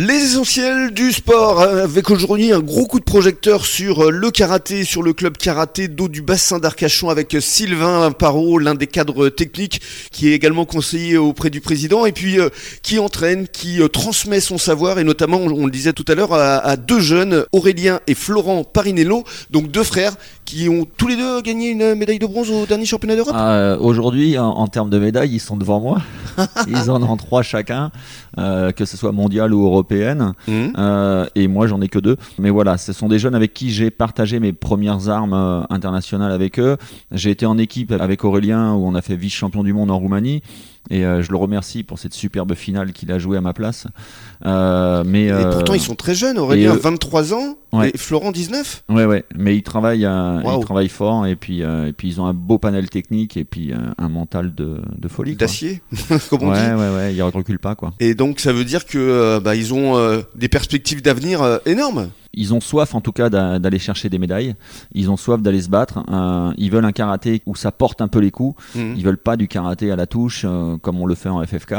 Les essentiels du sport, hein, avec aujourd'hui un gros coup de projecteur sur euh, le karaté, sur le club karaté d'eau du bassin d'Arcachon avec euh, Sylvain Parot, l'un des cadres techniques, qui est également conseiller auprès du président et puis euh, qui entraîne, qui transmet son savoir et notamment, on, le disait tout à l'heure, à, deux jeunes, Aurélien et Florent Parinello, donc deux frères qui ont tous les deux gagné une médaille de bronze au dernier championnat d'Europe. Ah, aujourd'hui, en, termes de médailles, ils sont devant moi. ils en ont trois chacun, que ce soit mondial ou européen Mhm. Euh, et moi, j'en ai que deux. Mais voilà, ce sont des jeunes avec qui j'ai partagé mes premières armes euh, internationales avec eux. J'ai été en équipe avec Aurélien où on a fait vice-champion du monde en Roumanie. Et euh, je le remercie pour cette superbe finale qu'il a jouée à ma place. Euh, mais, et pourtant, ils sont très jeunes. Aurélien, 23 ans, et Florent, 19 Ouais, ouais. Mais ils travaillent, ils travaillent fort, et puis, et puis ils ont un beau panel technique, et puis un mental de, de folie. D'acier, comme on ouais, dit. Ouais, ouais, ils ne reculent pas, quoi. Et donc, ça veut dire que bah, ils ont des perspectives d'avenir énormes ils ont soif en tout cas d'aller chercher des médailles. Ils ont soif d'aller se battre. Euh, ils veulent un karaté où ça porte un peu les coups. Mhm. Ils veulent pas du karaté à la touche euh, comme on le fait en FFK.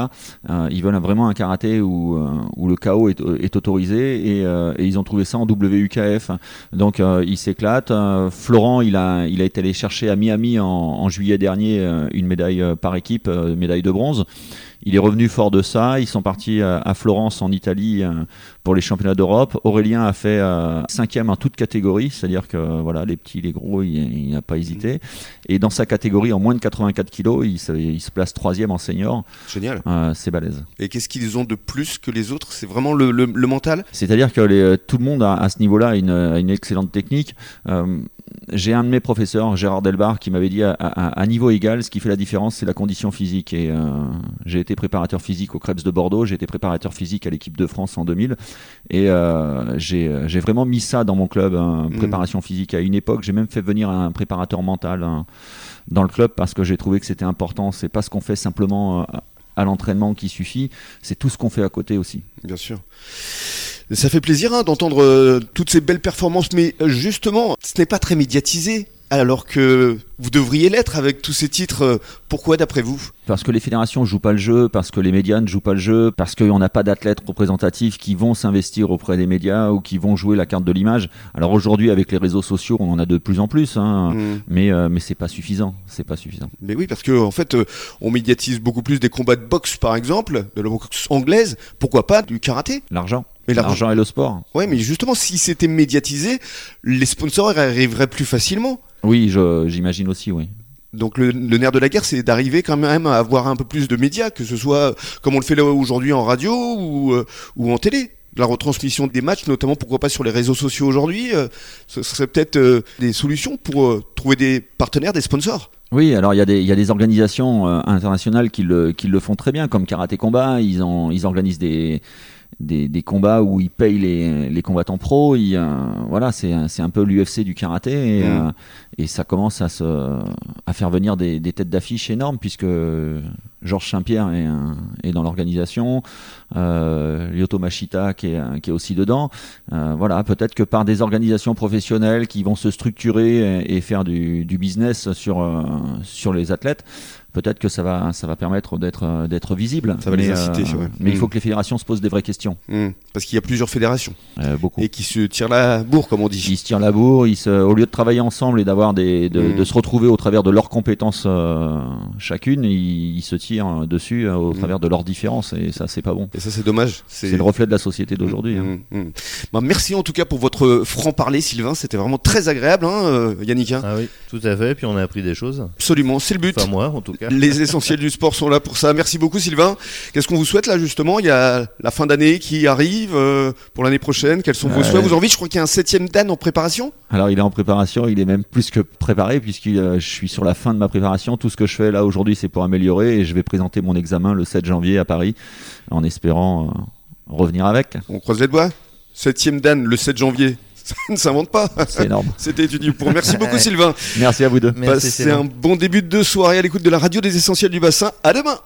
Euh, ils veulent vraiment un karaté où, où le chaos est, est autorisé et, et, ils ont trouvé ça en WUKF. Donc ils s'éclatent. Florent, il a, il a été allé chercher à Miami en, en juillet dernier une médaille par équipe, médaille de bronze. Il est revenu fort de ça. Ils sont partis à Florence en Italie euh, pour les championnats d'Europe. Aurélien a fait euh, cinquième en toute catégorie, c'est-à-dire que voilà, les petits, les gros, il n'a pas hésité. Et dans sa catégorie, en moins de 84 kilos, il se, place troisième en senior. Génial. Euh, c'est balèze. Et qu'est-ce qu'ils ont de plus que les autres? C'est vraiment le, mental? C'est-à-dire que tout le monde a, à ce niveau-là une, une excellente technique j'ai un de mes professeurs, Gérard Delbar, qui m'avait dit à, niveau égal, ce qui fait la différence, c'est la condition physique. Et euh, j'ai été préparateur physique au Krebs de Bordeaux, j'ai été préparateur physique à l'équipe de France en 2000. Et euh, j'ai vraiment mis ça dans mon club, hein, mmh. préparation physique. À une époque, j'ai même fait venir un préparateur mental hein, dans le club parce que j'ai trouvé que c'était important. C'est pas ce qu'on fait simplement euh, à l'entraînement qui suffit, c'est tout ce qu'on fait à côté aussi. Bien sûr. Ça fait plaisir hein, d'entendre euh, toutes ces belles performances, mais euh, justement, ce n'est pas très médiatisé alors que vous devriez l'être avec tous ces titres. Euh, pourquoi d'après vous? Parce que les fédérations jouent pas le jeu, parce que les médias ne jouent pas le jeu, parce qu'on n'a pas d'athlètes représentatifs qui vont s'investir auprès des médias ou qui vont jouer la carte de l'image. Alors aujourd'hui, avec les réseaux sociaux, on en a de plus en plus, hein, mm. mais euh, mais c'est pas suffisant. C'est pas suffisant. Mais oui, parce que en fait, on médiatise beaucoup plus des combats de boxe, par exemple, de la boxe anglaise. Pourquoi pas du karaté? L'argent. L'argent et le sport. Oui, mais justement, si c'était médiatisé, les sponsors arriveraient plus facilement. Oui, j'imagine aussi, oui. Donc le, nerf de la guerre, c'est d'arriver quand même à avoir un peu plus de médias, que ce soit comme on le fait là aujourd'hui en radio ou, euh, ou en télé. La retransmission des matchs, notamment pourquoi pas sur les réseaux sociaux aujourd'hui, euh, ce serait peut-être euh, des solutions pour trouver des partenaires, des sponsors. Oui, alors il y, a des, y a des organisations internationales qui le, qui le font très bien, comme Karaté Combat, ils organisent des, des, combats où ils payent les, les combattants pro. voilà, c'est un peu l'UFC du karaté et, mm. euh, et, ça commence à, se, à faire venir des, des têtes d'affiche énormes puisque Georges Saint-Pierre est, est, dans l'organisation, euh, Lyoto Machita qui est, qui est aussi dedans. Euh, voilà, peut-être que par des organisations professionnelles qui vont se structurer et, faire du, du, business sur, euh, sur les athlètes, peut-être que ça va, ça va permettre d'être, euh, d'être visible. Ça va mais, les inciter, euh, Mais il faut mm. que les fédérations se posent des vraies questions. Mm. Parce qu'il y a plusieurs fédérations. Euh, beaucoup. Et qui se tirent la bourre, comme on dit. Ils se tirent la bourre, ils se, au lieu de travailler ensemble et d'avoir des, de, mm. de, se retrouver au travers de leurs compétences chacune, ils, se tirent dessus au travers de leurs différences. Et ça, c'est pas bon. Et ça, c'est dommage. C'est le reflet de la société d'aujourd'hui. Hein. Bah, merci en tout cas pour votre franc-parler, Sylvain. C'était vraiment très agréable, hein, Yannick. Hein. Ah oui, tout à fait. Puis on a appris des choses. Absolument, c'est le but. Enfin, moi, en tout cas. Les essentiels du sport sont là pour ça. Merci beaucoup Sylvain. Qu'est-ce qu'on vous souhaite là justement? Il y a la fin d'année qui arrive euh, pour l'année prochaine. Quels sont vos souhaits, vos envies? Je crois qu'il y a un septième Dan en préparation. Alors il est en préparation, il est même plus que préparé puisque je suis sur la fin de ma préparation. Tout ce que je fais là aujourd'hui c'est pour améliorer et je vais présenter mon examen le 7 janvier à Paris en espérant euh, revenir avec. On croise les doigts. Septième Dan le 7 janvier ça ne s'invente pas. C'est énorme. C'était étudié pour. Merci beaucoup Sylvain. Merci à vous deux. C'est un bon début de soirée à l'écoute de la radio des essentiels du bassin. À demain.